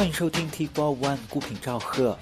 欢迎收听 T Four One 孤品赵贺。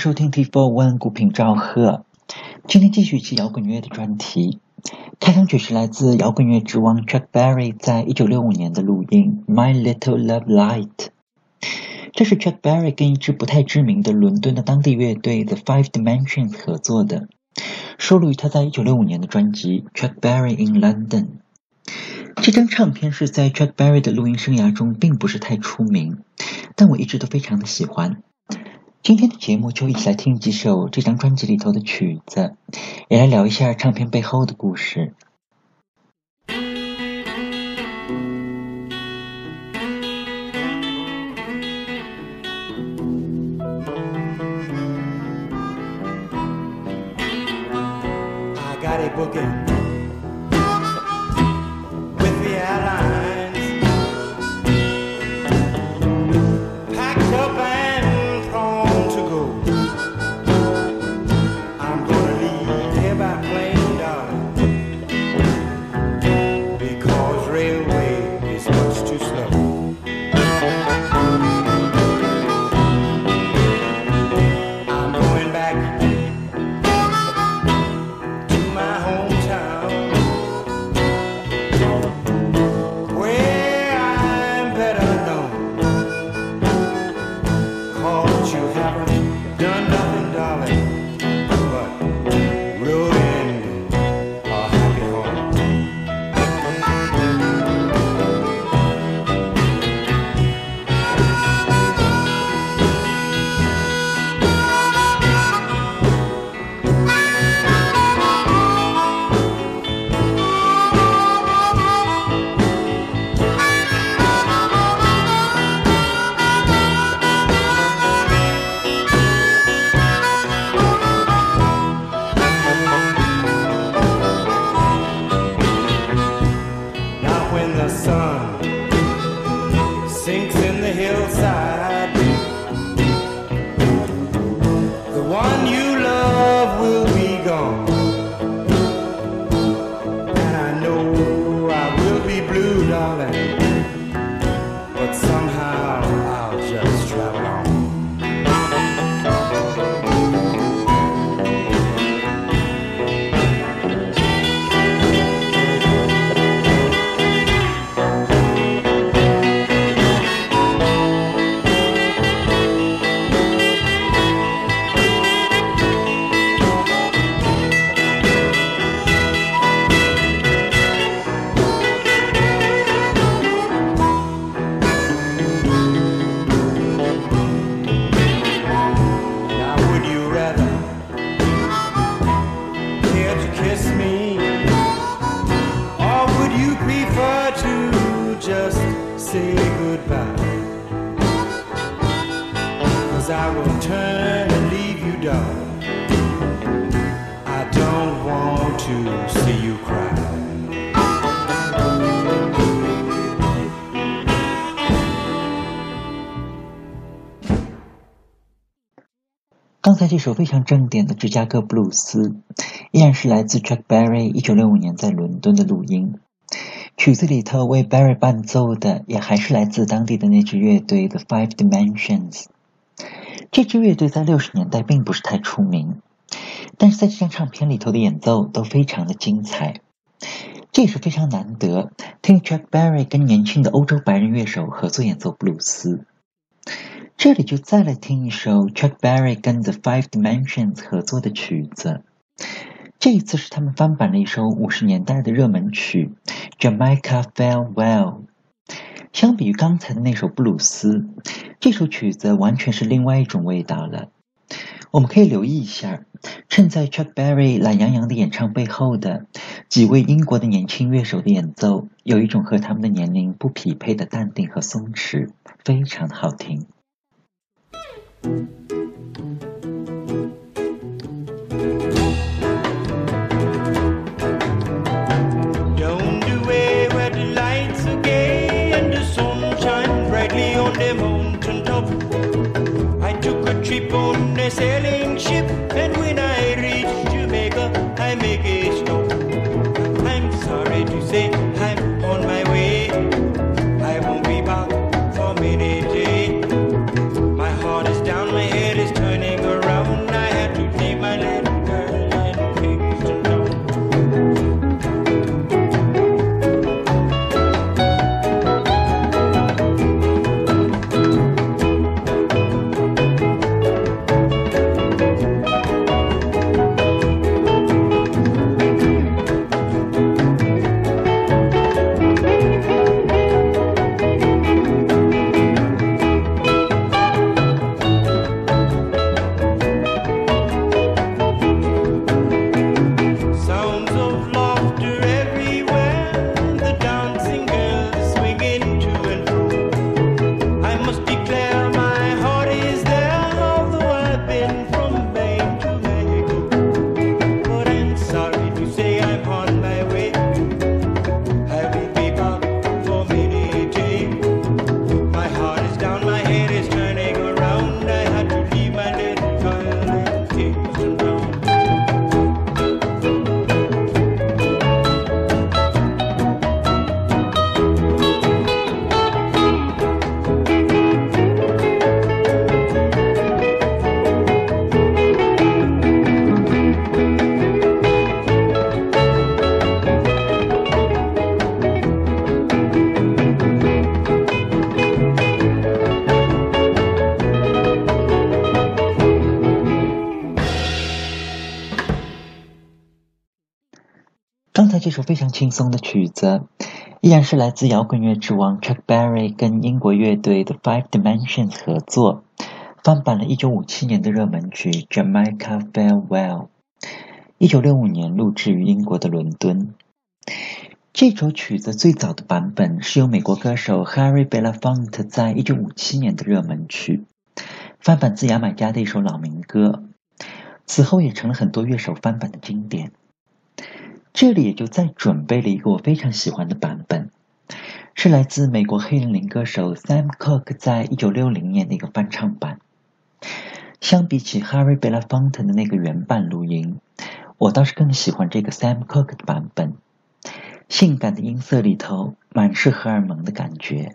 收听 T Four One 孤品赵贺。今天继续一期摇滚乐的专题。开场曲是来自摇滚乐之王 Chuck Berry 在一九六五年的录音《My Little Love Light》。这是 Chuck Berry 跟一支不太知名的伦敦的当地乐队 The Five Dimensions 合作的，收录于他在一九六五年的专辑《Chuck Berry in London》。这张唱片是在 Chuck Berry 的录音生涯中并不是太出名，但我一直都非常的喜欢。今天的节目就一起来听几首这张专辑里头的曲子，也来聊一下唱片背后的故事。I got a book in. 这首非常正点的芝加哥布鲁斯，依然是来自 Chuck Berry 一九六五年在伦敦的录音。曲子里头为 Berry 伴奏的，也还是来自当地的那支乐队 The Five Dimensions。这支乐队在六十年代并不是太出名，但是在这张唱片里头的演奏都非常的精彩。这也是非常难得听 Chuck Berry 跟年轻的欧洲白人乐手合作演奏布鲁斯。这里就再来听一首 Chuck Berry 跟 The Five Dimensions 合作的曲子。这一次是他们翻版了一首五十年代的热门曲《Jamaica Farewell》。相比于刚才的那首布鲁斯，这首曲子完全是另外一种味道了。我们可以留意一下，衬在 Chuck Berry 懒洋洋的演唱背后的几位英国的年轻乐手的演奏，有一种和他们的年龄不匹配的淡定和松弛，非常好听。うん。这首非常轻松的曲子，依然是来自摇滚乐之王 Chuck Berry 跟英国乐队的 Five Dimensions 合作，翻版了1957年的热门曲《Jamaica Farewell》。1965年录制于英国的伦敦。这首曲子最早的版本是由美国歌手 Harry Belafonte 在1957年的热门曲，翻版自牙买加的一首老民歌，此后也成了很多乐手翻版的经典。这里也就再准备了一个我非常喜欢的版本，是来自美国黑人灵歌手 Sam Cooke 在一九六零年的一个翻唱版。相比起 Harry Belafonte 的那个原版录音，我倒是更喜欢这个 Sam Cooke 的版本。性感的音色里头满是荷尔蒙的感觉。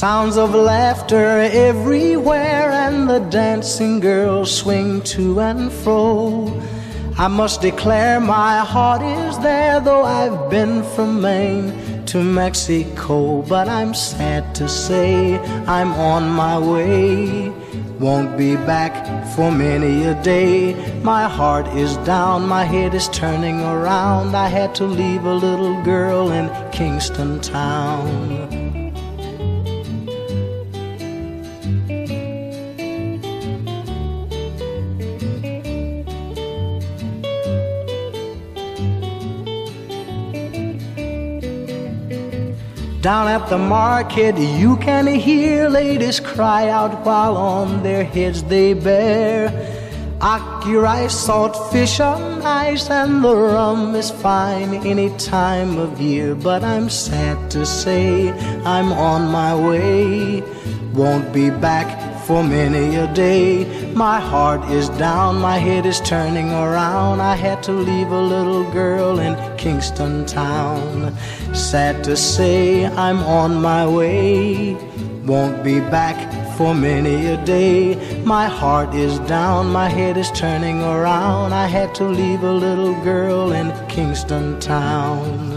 Sounds of laughter everywhere, and the dancing girls swing to and fro. I must declare my heart is there, though I've been from Maine to Mexico. But I'm sad to say I'm on my way. Won't be back for many a day. My heart is down, my head is turning around. I had to leave a little girl in Kingston Town. Down at the market, you can hear ladies cry out while on their heads they bear. Rice, salt fish on ice, and the rum is fine any time of year. But I'm sad to say I'm on my way. Won't be back for many a day. My heart is down, my head is turning around. I had to leave a little girl in Kingston Town. Sad to say, I'm on my way. Won't be back for many a day. My heart is down, my head is turning around. I had to leave a little girl in Kingston Town.《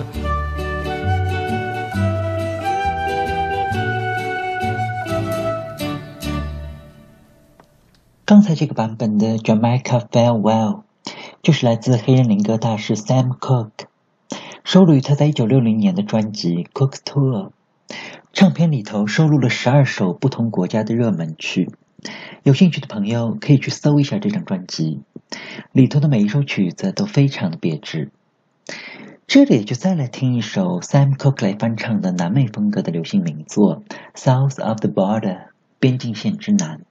刚才这个版本的 Jamaica Farewell 就是来自黑人灵歌大师 Sam Cooke，收录于他在一九六零年的专辑《Cook Tour》。唱片里头收录了十二首不同国家的热门曲，有兴趣的朋友可以去搜一下这张专辑，里头的每一首曲子都非常的别致。这里就再来听一首 Sam Cooke 来翻唱的南美风格的流行名作《South of the Border》边境线之南。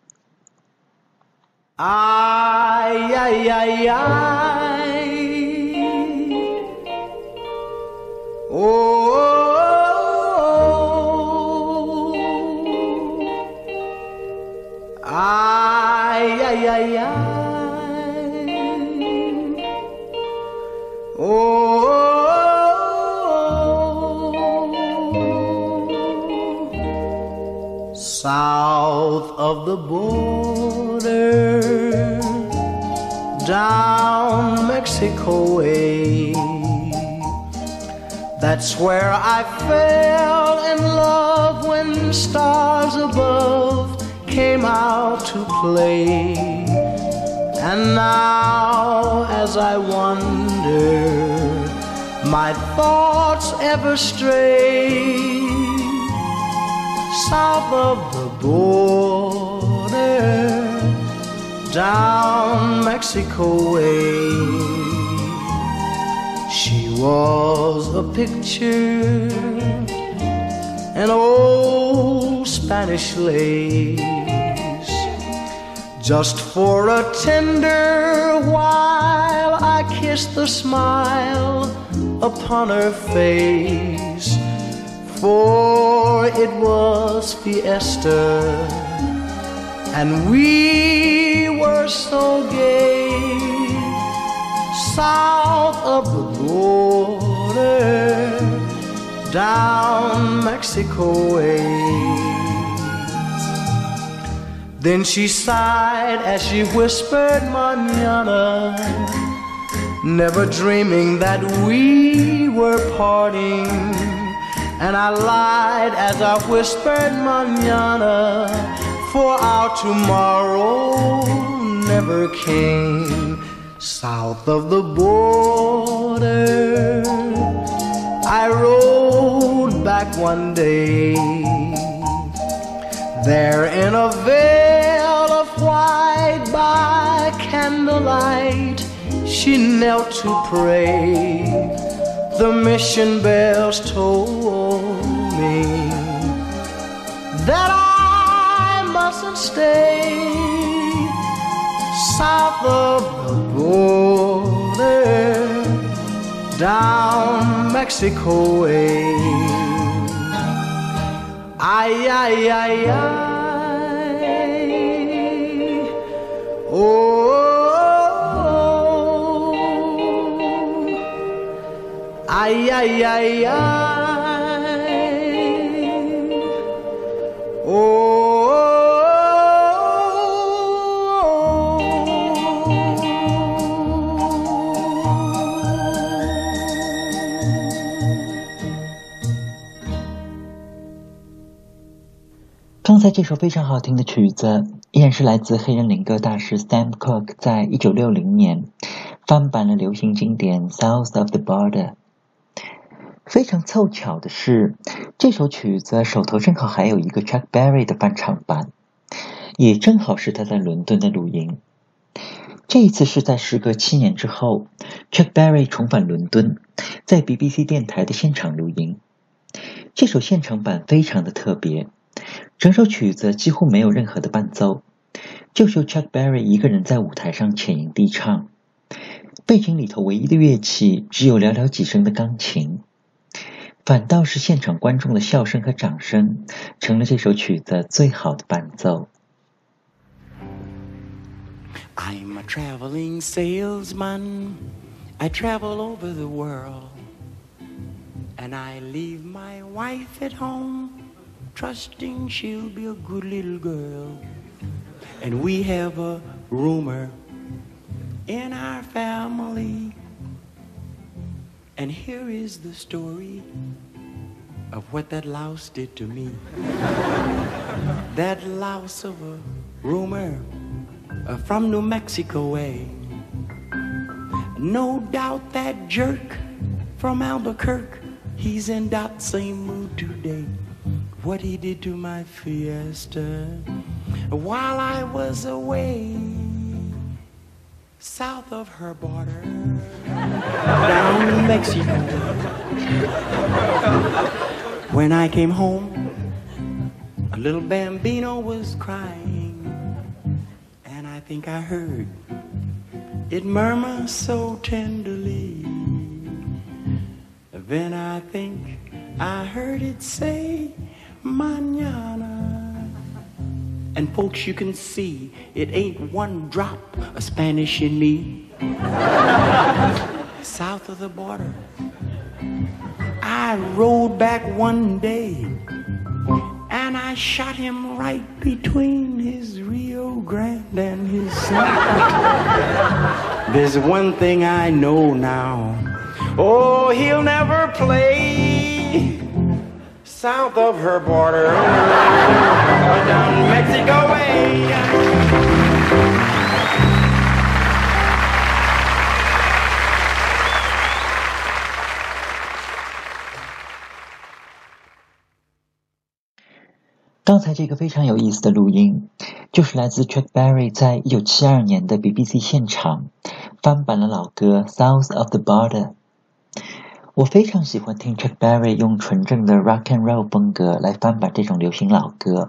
Ay, ay, ay, ay. Oh. Ay, ay, ay, ay. Oh. South of the border, down Mexico way. That's where I fell in love when stars above came out to play. And now, as I wonder, my thoughts ever stray south of the border, down Mexico way. She was a picture, an old Spanish lace, just for a tender while I kissed the smile upon her face. For it was fiesta, and we were so gay south of the border, down Mexico way. Then she sighed as she whispered, Manana, never dreaming that we were parting. And I lied as I whispered, Manana, for our tomorrow never came south of the border. I rode back one day. There in a veil of white by candlelight, she knelt to pray. The mission bells told me that I mustn't stay south of the border, down Mexico way. Ay, ay, ay, ay. Oh, ay, ay, ay, ay. 才这首非常好听的曲子，依然是来自黑人灵歌大师 Sam Cooke 在一九六零年翻版了流行经典《South of the Border》。非常凑巧的是，这首曲子手头正好还有一个 Chuck Berry 的翻唱版，也正好是他在伦敦的录音。这一次是在时隔七年之后，Chuck Berry 重返伦敦，在 BBC 电台的现场录音。这首现场版非常的特别，整首曲子几乎没有任何的伴奏，就由 Chuck Berry 一个人在舞台上浅吟低唱，背景里头唯一的乐器只有寥寥几声的钢琴。反倒是现场观众的笑声和掌声，成了这首曲子最好的伴奏。I'm a traveling salesman. I travel over the world. And I leave my wife at home, trusting she'll be a good little girl. And we have a rumor in our family. And here is the story of what that louse did to me. that louse of a rumor uh, from New Mexico way. No doubt that jerk from Albuquerque, he's in that same mood today. What he did to my fiesta while I was away south of her border down in Mexico. When I came home, a little bambino was crying, and I think I heard it murmur so tenderly. Then I think I heard it say, Manana. And folks, you can see it ain't one drop of Spanish in me. South of the border, I rode back one day and I shot him right between his Rio Grande and his Santa. There's one thing I know now. Oh, he'll never play south of her border down Mexico way. “刚才这个非常有意思的录音，就是来自 Chuck Berry 在一九七二年的 BBC 现场翻版了老歌《South of the Border》。 我非常喜欢听 Chuck Berry 用纯正的 Rock and Roll 风格来翻版这种流行老歌。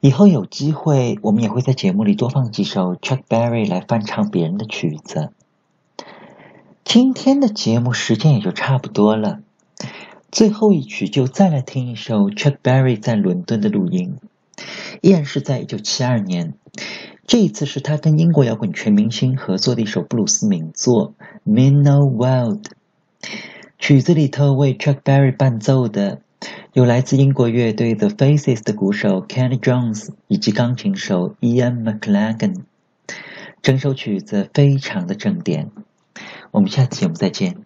以后有机会，我们也会在节目里多放几首 Chuck Berry 来翻唱别人的曲子。今天的节目时间也就差不多了。最后一曲就再来听一首 Chuck Berry 在伦敦的录音，依然是在1972年。这一次是他跟英国摇滚全明星合作的一首布鲁斯名作《Minnow Wild》。曲子里头为 Chuck Berry 伴奏的有来自英国乐队 The Faces 的鼓手 Kenny Jones 以及钢琴手 Ian McLagan。整首曲子非常的正点。我们下期节目再见。